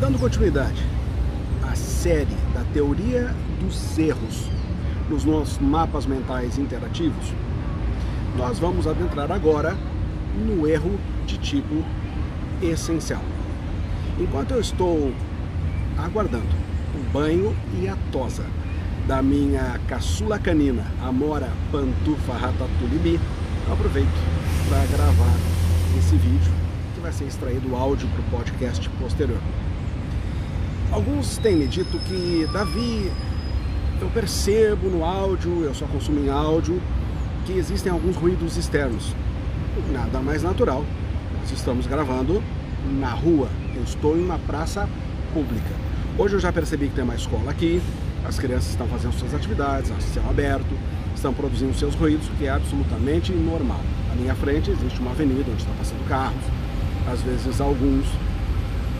Dando continuidade à série da teoria dos erros nos nossos mapas mentais interativos, nós vamos adentrar agora no erro de tipo essencial. Enquanto eu estou aguardando o banho e a tosa da minha caçula canina, Amora Pantufa Ratatulibi, aproveito para gravar esse vídeo que vai ser extraído o áudio para o podcast posterior. Alguns têm me dito que, Davi, eu percebo no áudio, eu só consumo em áudio, que existem alguns ruídos externos. Nada mais natural. Nós estamos gravando na rua. Eu estou em uma praça pública. Hoje eu já percebi que tem uma escola aqui, as crianças estão fazendo suas atividades a céu aberto, estão produzindo seus ruídos, o que é absolutamente normal. À minha frente existe uma avenida onde estão passando carros, às vezes alguns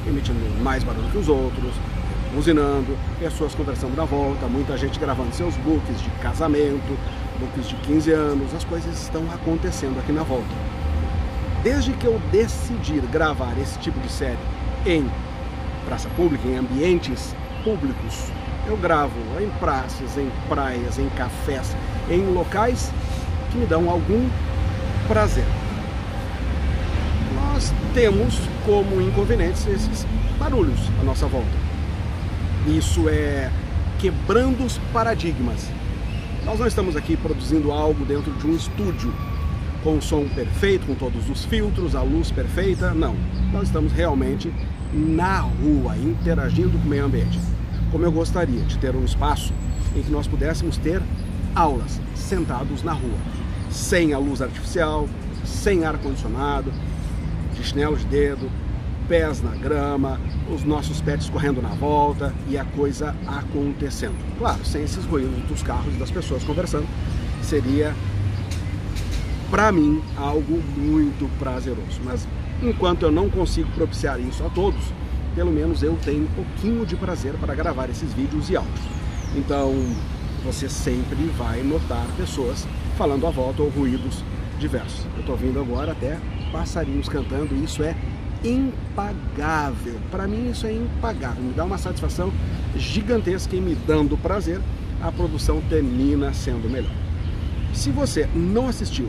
emitindo mais barulho que os outros, buzinando, pessoas conversando na volta, muita gente gravando seus books de casamento, books de 15 anos, as coisas estão acontecendo aqui na volta. Desde que eu decidi gravar esse tipo de série em praça pública, em ambientes públicos, eu gravo em praças, em praias, em cafés, em locais que me dão algum prazer. Nós temos como inconvenientes esses barulhos à nossa volta. Isso é quebrando os paradigmas. Nós não estamos aqui produzindo algo dentro de um estúdio com o som perfeito, com todos os filtros, a luz perfeita. Não. Nós estamos realmente na rua, interagindo com o meio ambiente como eu gostaria de ter um espaço em que nós pudéssemos ter aulas sentados na rua, sem a luz artificial, sem ar-condicionado, chinelo de dedo, pés na grama, os nossos pets correndo na volta e a coisa acontecendo. Claro, sem esses ruídos dos carros e das pessoas conversando, seria para mim algo muito prazeroso. Mas enquanto eu não consigo propiciar isso a todos, pelo menos eu tenho um pouquinho de prazer para gravar esses vídeos e áudios. Então, você sempre vai notar pessoas falando à volta ou ruídos diversos. Eu estou ouvindo agora até passarinhos cantando, isso é impagável. Para mim isso é impagável, me dá uma satisfação gigantesca e me dando prazer, a produção termina sendo melhor. Se você não assistiu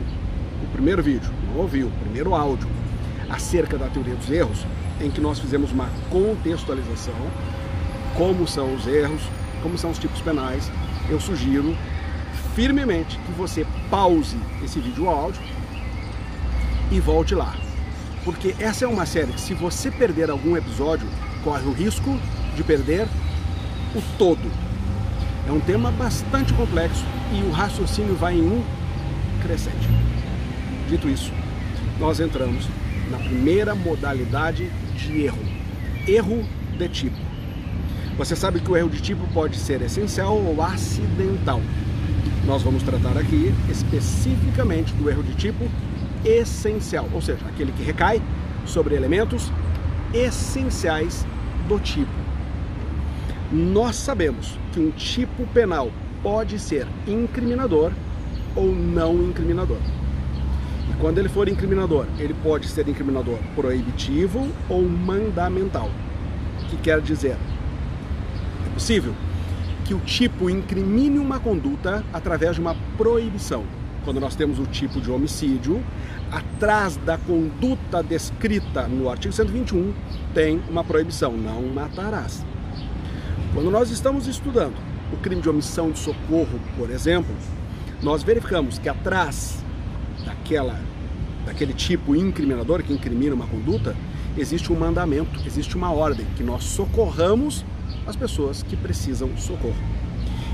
o primeiro vídeo, não ouviu o primeiro áudio acerca da teoria dos erros, em que nós fizemos uma contextualização, como são os erros, como são os tipos penais. Eu sugiro firmemente que você pause esse vídeo áudio e volte lá. Porque essa é uma série que se você perder algum episódio, corre o risco de perder o todo. É um tema bastante complexo e o raciocínio vai em um crescente. Dito isso, nós entramos na primeira modalidade de erro. Erro de tipo. Você sabe que o erro de tipo pode ser essencial ou acidental. Nós vamos tratar aqui especificamente do erro de tipo essencial, ou seja, aquele que recai sobre elementos essenciais do tipo. Nós sabemos que um tipo penal pode ser incriminador ou não incriminador. Quando ele for incriminador, ele pode ser incriminador proibitivo ou mandamental. O que quer dizer? É possível que o tipo incrimine uma conduta através de uma proibição. Quando nós temos o tipo de homicídio, atrás da conduta descrita no artigo 121 tem uma proibição: não matarás. Quando nós estamos estudando o crime de omissão de socorro, por exemplo, nós verificamos que atrás daquela, daquele tipo incriminador que incrimina uma conduta, existe um mandamento, existe uma ordem, que nós socorramos as pessoas que precisam socorro.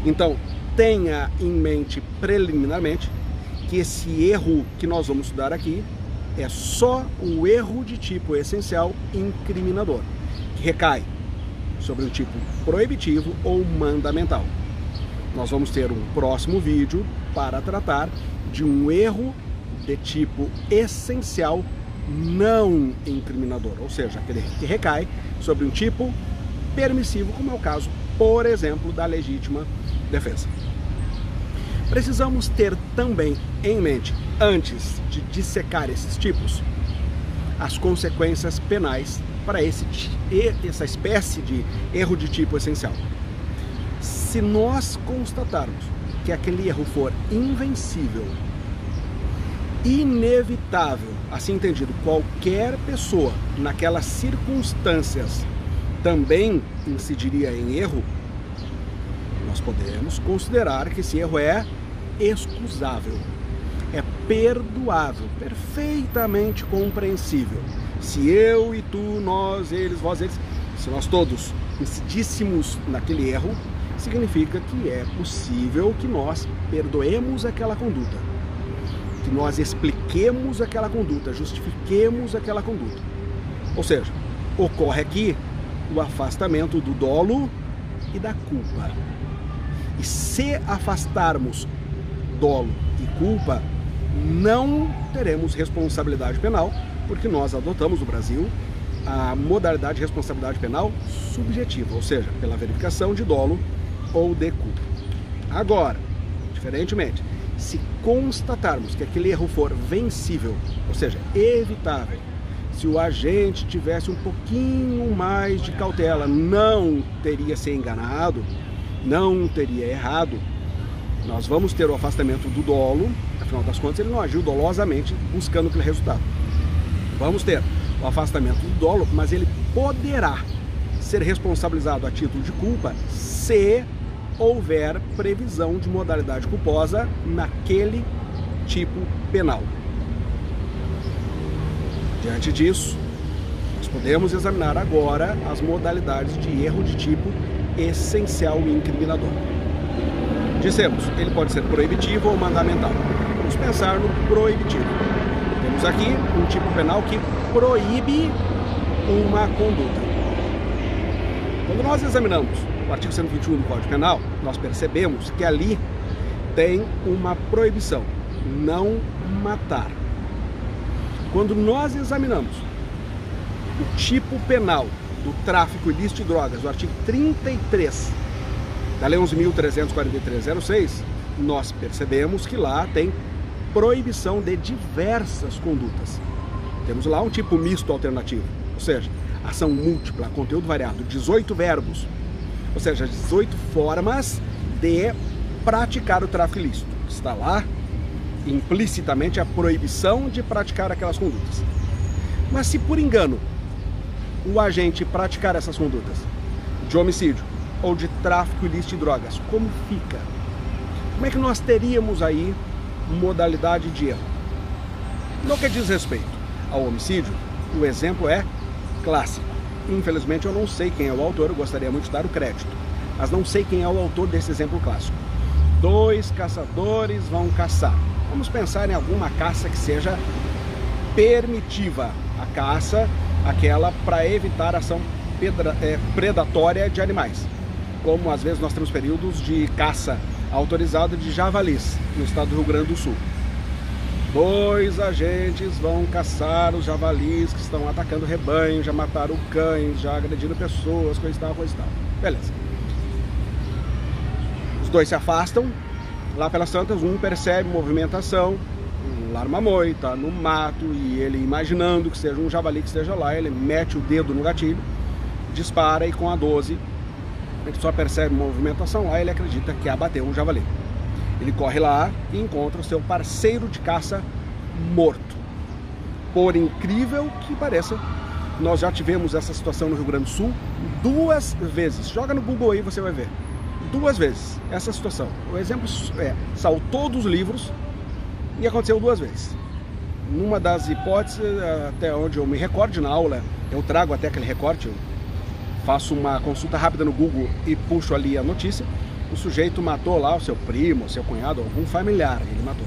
Então, tenha em mente preliminarmente que esse erro que nós vamos estudar aqui é só o erro de tipo essencial incriminador, que recai sobre o tipo proibitivo ou mandamental. Nós vamos ter um próximo vídeo para tratar de um erro de tipo essencial não incriminador, ou seja, aquele que recai sobre um tipo permissivo, como é o caso, por exemplo, da legítima defesa. Precisamos ter também em mente, antes de dissecar esses tipos, as consequências penais para esse, essa espécie de erro de tipo essencial. Se nós constatarmos que aquele erro for invencível, inevitável, assim entendido, qualquer pessoa naquelas circunstâncias também incidiria em erro, nós podemos considerar que esse erro é excusável, é perdoável, perfeitamente compreensível. Se eu e tu, nós, eles, vós, eles, se nós todos incidíssemos naquele erro, significa que é possível que nós perdoemos aquela conduta, que nós expliquemos aquela conduta, justifiquemos aquela conduta. Ou seja, ocorre aqui o afastamento do dolo e da culpa. E se afastarmos dolo e culpa, não teremos responsabilidade penal, porque nós adotamos no Brasil a modalidade de responsabilidade penal subjetiva, ou seja, pela verificação de dolo ou de culpa. Agora, diferentemente, se constatarmos que aquele erro for vencível, ou seja, evitável, se o agente tivesse um pouquinho mais de cautela, não teria se enganado, não teria errado, nós vamos ter o afastamento do dolo, afinal das contas ele não agiu dolosamente buscando aquele resultado. Vamos ter o afastamento do dolo, mas ele poderá ser responsabilizado a título de culpa se houver previsão de modalidade culposa naquele tipo penal. Diante disso, nós podemos examinar agora as modalidades de erro de tipo essencial e incriminador. Dissemos, ele pode ser proibitivo ou mandamental. Vamos pensar no proibitivo. Temos aqui um tipo penal que proíbe uma conduta. Quando nós examinamos o artigo 121 do Código Penal, nós percebemos que ali tem uma proibição, não matar. Quando nós examinamos o tipo penal do tráfico ilícito de drogas, o artigo 33 da Lei 11.343-06, nós percebemos que lá tem proibição de diversas condutas. Temos lá um tipo misto alternativo, ou seja, ação múltipla, conteúdo variado, 18 verbos, ou seja, 18 formas de praticar o tráfico ilícito. Está lá implicitamente a proibição de praticar aquelas condutas. Mas se por engano o agente praticar essas condutas de homicídio ou de tráfico ilícito de drogas, como fica? Como é que nós teríamos aí modalidade de erro? No que diz respeito ao homicídio, o exemplo é clássico. Infelizmente eu não sei quem é o autor, eu gostaria muito de dar o crédito, mas não sei quem é o autor desse exemplo clássico. Dois caçadores vão caçar. Vamos pensar em alguma caça que seja permitiva. A caça, aquela para evitar ação é, predatória de animais. Como às vezes nós temos períodos de caça autorizada de javalis no estado do Rio Grande do Sul. Dois agentes vão caçar os javalis que estão atacando rebanho, já mataram cães, já agredindo pessoas, coisa e tal, coisa e tal. Beleza. Os dois se afastam, Lá pelas tantas, um percebe movimentação, um arma moita no mato e ele imaginando que seja um javali que esteja lá, ele mete o dedo no gatilho, dispara e com a 12 ele só percebe movimentação lá, ele acredita que abateu um javali. Ele corre lá e encontra o seu parceiro de caça morto. Por incrível que pareça, nós já tivemos essa situação no Rio Grande do Sul duas vezes. Joga no Google aí, você vai ver duas vezes essa situação. O exemplo é, saltou dos livros e aconteceu duas vezes. Numa das hipóteses, até onde eu me recordo na aula, eu trago até aquele recorte, faço uma consulta rápida no Google e puxo ali a notícia. O sujeito matou lá o seu primo, o seu cunhado, algum familiar, ele matou.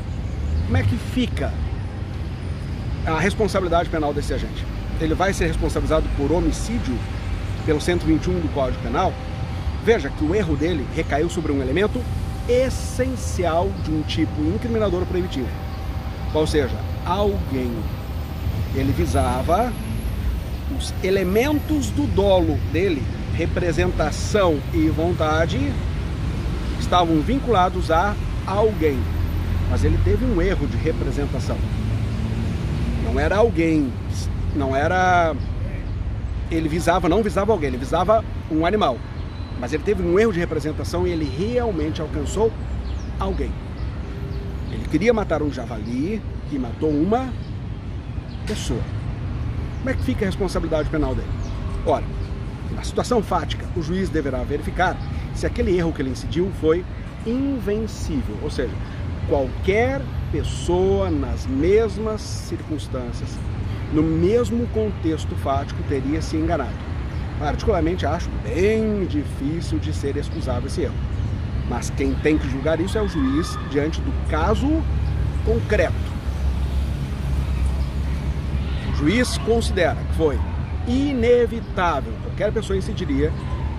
Como é que fica a responsabilidade penal desse agente? Ele vai ser responsabilizado por homicídio pelo 121 do Código Penal? Veja que o erro dele recaiu sobre um elemento essencial de um tipo incriminador proibitivo. Ou seja, alguém. Ele visava os elementos do dolo dele, representação e vontade, estavam vinculados a alguém. Mas ele teve um erro de representação. Não era alguém, não era ele visava, não visava alguém, ele visava um animal. Mas ele teve um erro de representação e ele realmente alcançou alguém. Ele queria matar um javali e matou uma pessoa. Como é que fica a responsabilidade penal dele? Ora, na situação fática, o juiz deverá verificar se aquele erro que ele incidiu foi invencível, ou seja, qualquer pessoa nas mesmas circunstâncias, no mesmo contexto fático, teria se enganado. Particularmente acho bem difícil de ser excusável esse erro. Mas quem tem que julgar isso é o juiz diante do caso concreto. Juiz considera que foi inevitável, qualquer pessoa incidiria,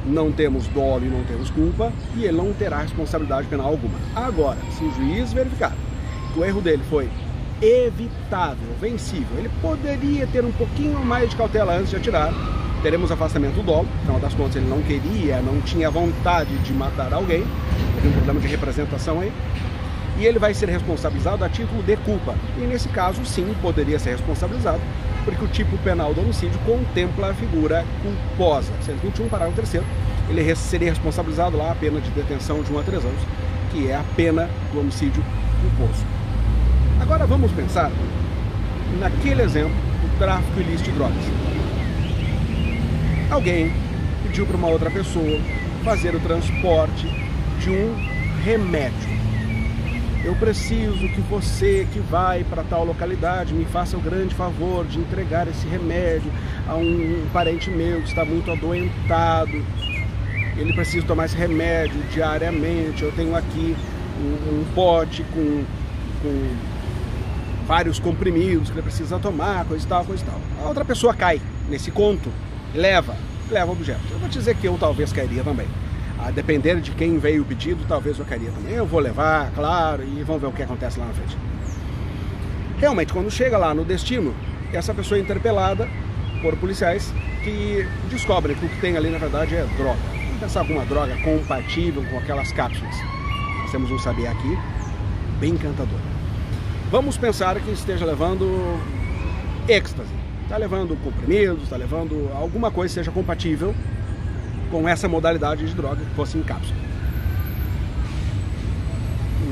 não temos dolo e não temos culpa, e ele não terá responsabilidade penal alguma. Agora, se o juiz verificar que o erro dele foi evitável, vencível, ele poderia ter um pouquinho mais de cautela antes de atirar, teremos afastamento do dolo, afinal das contas ele não queria, não tinha vontade de matar alguém, teve um problema de representação aí, e ele vai ser responsabilizado a título de culpa. E nesse caso, sim, poderia ser responsabilizado, porque o tipo penal do homicídio contempla a figura culposa. 121, parágrafo 3 ele seria responsabilizado lá a pena de detenção de 1 a 3 anos, que é a pena do homicídio culposo. Agora vamos pensar naquele exemplo do tráfico ilícito de drogas. Alguém pediu para uma outra pessoa fazer o transporte de um remédio eu preciso que você que vai para tal localidade me faça o grande favor de entregar esse remédio a um parente meu que está muito adoentado. Ele precisa tomar esse remédio diariamente. Eu tenho aqui um, um pote com, com vários comprimidos que ele precisa tomar, coisa e tal, coisa e tal. A outra pessoa cai nesse conto, leva, leva o objeto. Eu vou dizer que eu talvez cairia também. A depender de quem veio o pedido, talvez eu queria também. Eu vou levar, claro, e vamos ver o que acontece lá na frente. Realmente, quando chega lá no destino, essa pessoa é interpelada por policiais que descobrem que o que tem ali, na verdade, é droga. Vamos pensar alguma droga compatível com aquelas cápsulas. Nós temos um saber aqui bem encantador. Vamos pensar que esteja levando êxtase. Está levando comprimidos, está levando alguma coisa que seja compatível com essa modalidade de droga que fosse em cápsula.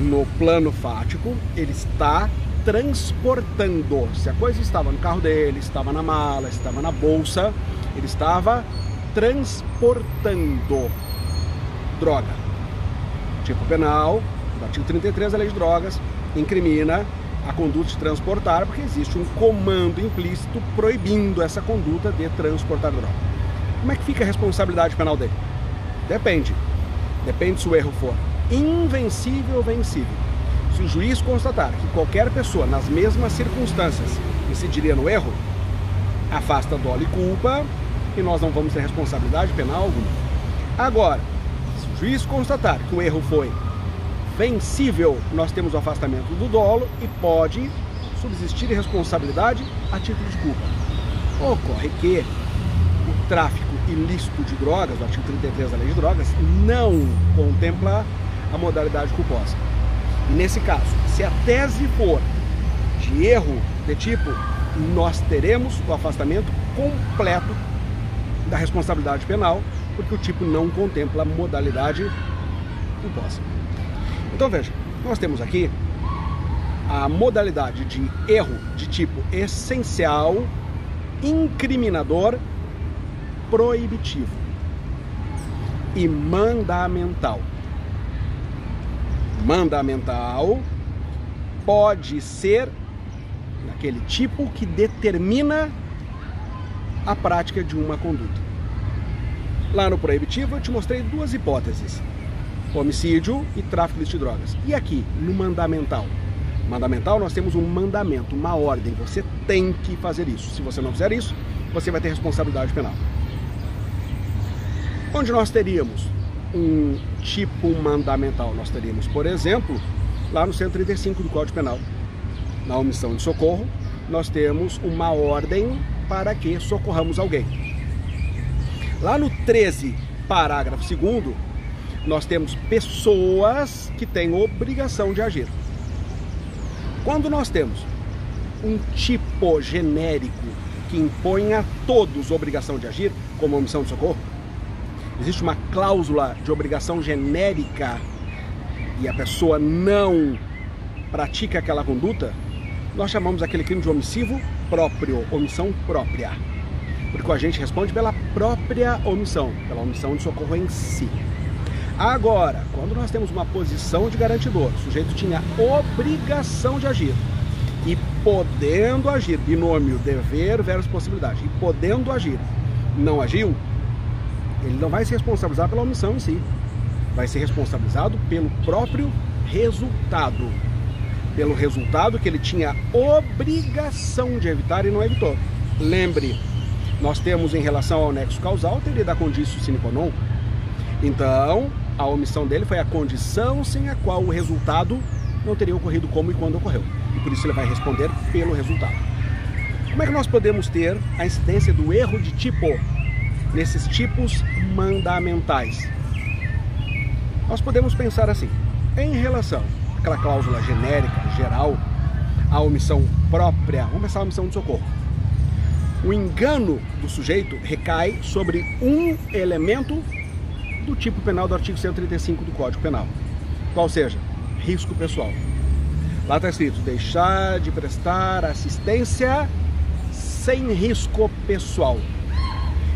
No plano fático, ele está transportando. Se a coisa estava no carro dele, estava na mala, estava na bolsa, ele estava transportando droga. Tipo penal, do artigo 33 da Lei de Drogas, incrimina a conduta de transportar, porque existe um comando implícito proibindo essa conduta de transportar droga. Como é que fica a responsabilidade penal dele? Depende. Depende se o erro for invencível ou vencível. Se o juiz constatar que qualquer pessoa, nas mesmas circunstâncias, incidiria no erro, afasta dolo e culpa e nós não vamos ter responsabilidade penal alguma. Agora, se o juiz constatar que o erro foi vencível, nós temos o afastamento do dolo e pode subsistir responsabilidade a título de culpa. Ocorre que o tráfico ilícito de drogas, o artigo 33 da Lei de Drogas, não contempla a modalidade culposa. E nesse caso, se a tese for de erro de tipo, nós teremos o afastamento completo da responsabilidade penal, porque o tipo não contempla a modalidade culposa. Então veja, nós temos aqui a modalidade de erro de tipo essencial, incriminador proibitivo e mandamental. Mandamental pode ser aquele tipo que determina a prática de uma conduta. Lá no proibitivo eu te mostrei duas hipóteses: homicídio e tráfico de drogas. E aqui, no mandamental? Mandamental, nós temos um mandamento, uma ordem. Você tem que fazer isso. Se você não fizer isso, você vai ter responsabilidade penal onde nós teríamos um tipo mandamental. Nós teríamos, por exemplo, lá no 135 do Código Penal, na omissão de socorro, nós temos uma ordem para que socorramos alguém. Lá no 13, parágrafo 2 nós temos pessoas que têm obrigação de agir. Quando nós temos um tipo genérico que impõe a todos obrigação de agir, como omissão de socorro? Existe uma cláusula de obrigação genérica e a pessoa não pratica aquela conduta? Nós chamamos aquele crime de omissivo próprio, omissão própria. Porque o agente responde pela própria omissão, pela omissão de socorro em si. Agora, quando nós temos uma posição de garantidor, o sujeito tinha obrigação de agir e podendo agir, binômio dever versus possibilidade, e podendo agir, não agiu, ele não vai se responsabilizar pela omissão em si, vai ser responsabilizado pelo próprio resultado, pelo resultado que ele tinha obrigação de evitar e não evitou. Lembre, nós temos em relação ao nexo causal teria da condição sine qua non. Então, a omissão dele foi a condição sem a qual o resultado não teria ocorrido como e quando ocorreu. E por isso ele vai responder pelo resultado. Como é que nós podemos ter a incidência do erro de tipo nesses tipos mandamentais? Nós podemos pensar assim, em relação àquela cláusula genérica, geral, a omissão própria, vamos pensar a omissão de socorro. O engano do sujeito recai sobre um elemento do tipo penal do artigo 135 do Código Penal. Qual seja, risco pessoal. Lá está escrito: deixar de prestar assistência sem risco pessoal.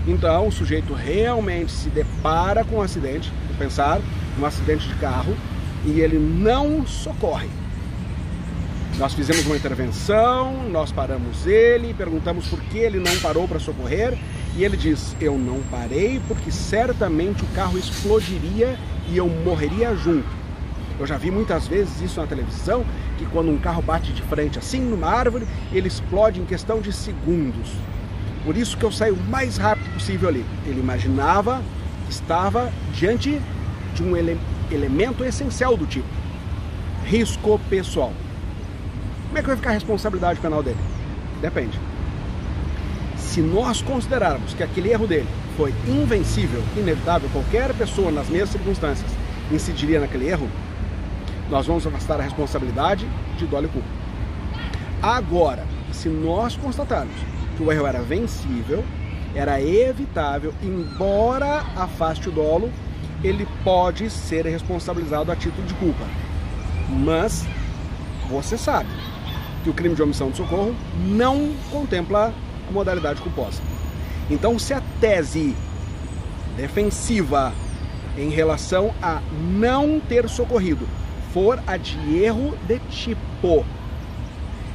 Então, o sujeito realmente se depara com um acidente, pensar, um acidente de carro, e ele não socorre. Nós fizemos uma intervenção, nós paramos ele, perguntamos por que ele não parou para socorrer, e ele diz: Eu não parei porque certamente o carro explodiria e eu morreria junto. Eu já vi muitas vezes isso na televisão, que quando um carro bate de frente assim numa árvore, ele explode em questão de segundos. Por isso que eu saio o mais rápido possível ali. Ele imaginava que estava diante de um ele elemento essencial do tipo risco pessoal. Como é que vai ficar a responsabilidade penal dele? Depende. Se nós considerarmos que aquele erro dele foi invencível, inevitável, qualquer pessoa nas mesmas circunstâncias incidiria naquele erro, nós vamos afastar a responsabilidade de dolo e culpa. Agora, se nós constatarmos que o erro era vencível, era evitável, embora afaste o dolo, ele pode ser responsabilizado a título de culpa. Mas você sabe que o crime de omissão de socorro não contempla a modalidade culposa. Então, se a tese defensiva em relação a não ter socorrido for a de erro de tipo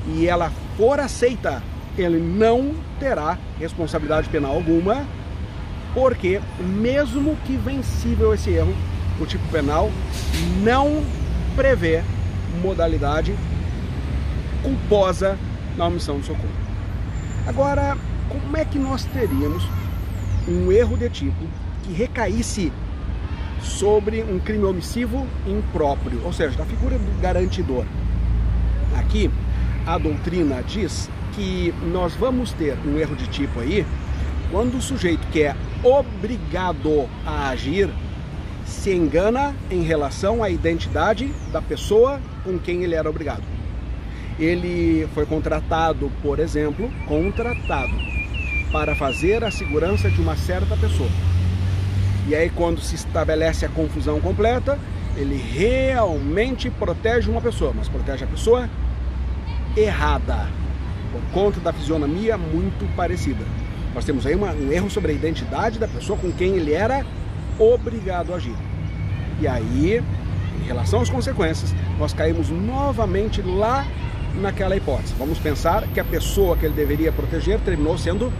e ela for aceita, ele não terá responsabilidade penal alguma, porque mesmo que vencível esse erro, o tipo penal não prevê modalidade culposa na omissão de socorro. Agora, como é que nós teríamos um erro de tipo que recaísse sobre um crime omissivo impróprio, ou seja, da figura do garantidor. Aqui a doutrina diz que nós vamos ter um erro de tipo aí quando o sujeito que é obrigado a agir se engana em relação à identidade da pessoa com quem ele era obrigado. Ele foi contratado, por exemplo, contratado para fazer a segurança de uma certa pessoa. E aí, quando se estabelece a confusão completa, ele realmente protege uma pessoa, mas protege a pessoa errada, por conta da fisionomia muito parecida. Nós temos aí uma, um erro sobre a identidade da pessoa com quem ele era obrigado a agir. E aí, em relação às consequências, nós caímos novamente lá naquela hipótese. Vamos pensar que a pessoa que ele deveria proteger terminou sendo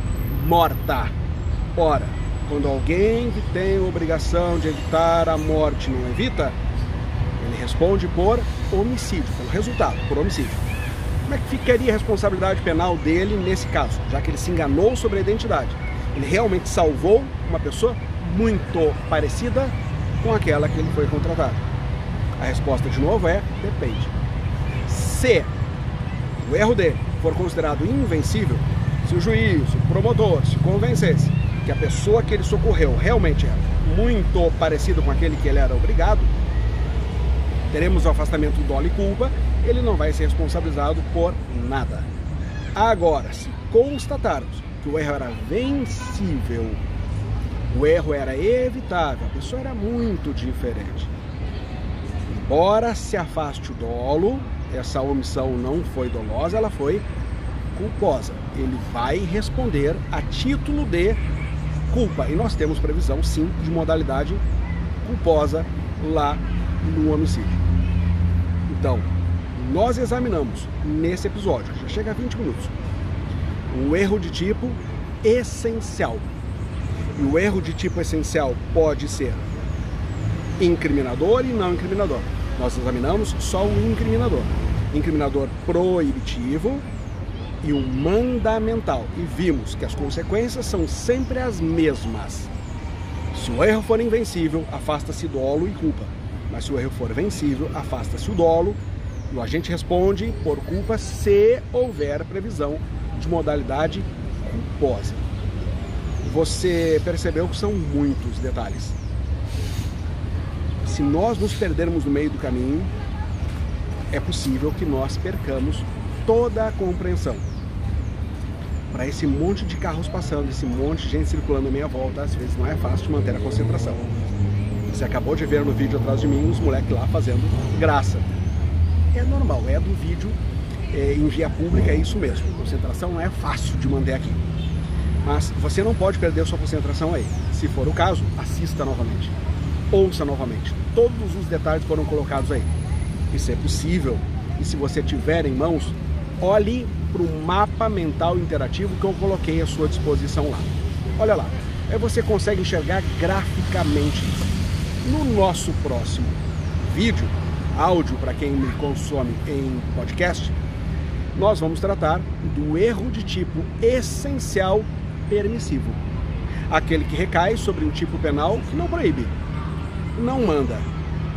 morta. Ora, quando alguém que tem obrigação de evitar a morte não evita, ele responde por homicídio, pelo resultado, por homicídio. Como é que ficaria a responsabilidade penal dele nesse caso, já que ele se enganou sobre a identidade? Ele realmente salvou uma pessoa muito parecida com aquela que ele foi contratado? A resposta, de novo, é depende. Se o erro dele for considerado invencível, se o juiz, o promotor se convencesse que a pessoa que ele socorreu realmente era muito parecido com aquele que ele era obrigado, teremos o afastamento do dolo e culpa, ele não vai ser responsabilizado por nada. Agora, se constatarmos que o erro era vencível, o erro era evitável, a pessoa era muito diferente. Embora se afaste o dolo, essa omissão não foi dolosa, ela foi culposa. Ele vai responder a título de culpa. E nós temos previsão, sim, de modalidade culposa lá no homicídio. Então, nós examinamos nesse episódio, já chega a 20 minutos, o erro de tipo essencial. E o erro de tipo essencial pode ser incriminador e não incriminador. Nós examinamos só o incriminador. Incriminador proibitivo e o mandamental. E vimos que as consequências são sempre as mesmas. Se o erro for invencível, afasta-se dolo e culpa. Mas se o erro for vencível, afasta-se o dolo e o agente responde por culpa se houver previsão de modalidade culposa. Você percebeu que são muitos detalhes. Se nós nos perdermos no meio do caminho, é possível que nós percamos toda a compreensão. Para esse monte de carros passando, esse monte de gente circulando em meia volta, às vezes não é fácil manter a concentração. Você acabou de ver no vídeo atrás de mim os moleques lá fazendo graça. É normal, é do vídeo é, em via pública, é isso mesmo. Concentração não é fácil de manter aqui. Mas você não pode perder sua concentração aí. Se for o caso, assista novamente. Ouça novamente. Todos os detalhes foram colocados aí. Isso é possível. E se você tiver em mãos, olhe para o mapa mental interativo que eu coloquei à sua disposição lá. Olha lá. Aí você consegue enxergar graficamente. No nosso próximo vídeo, áudio para quem me consome em podcast, nós vamos tratar do erro de tipo essencial permissivo. Aquele que recai sobre um tipo penal que não proíbe, não manda,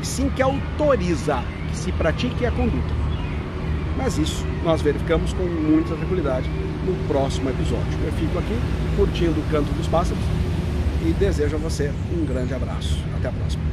e sim que autoriza que se pratique a conduta. Mas isso nós verificamos com muita tranquilidade no próximo episódio. Eu fico aqui curtindo o canto dos pássaros e desejo a você um grande abraço. Até a próxima.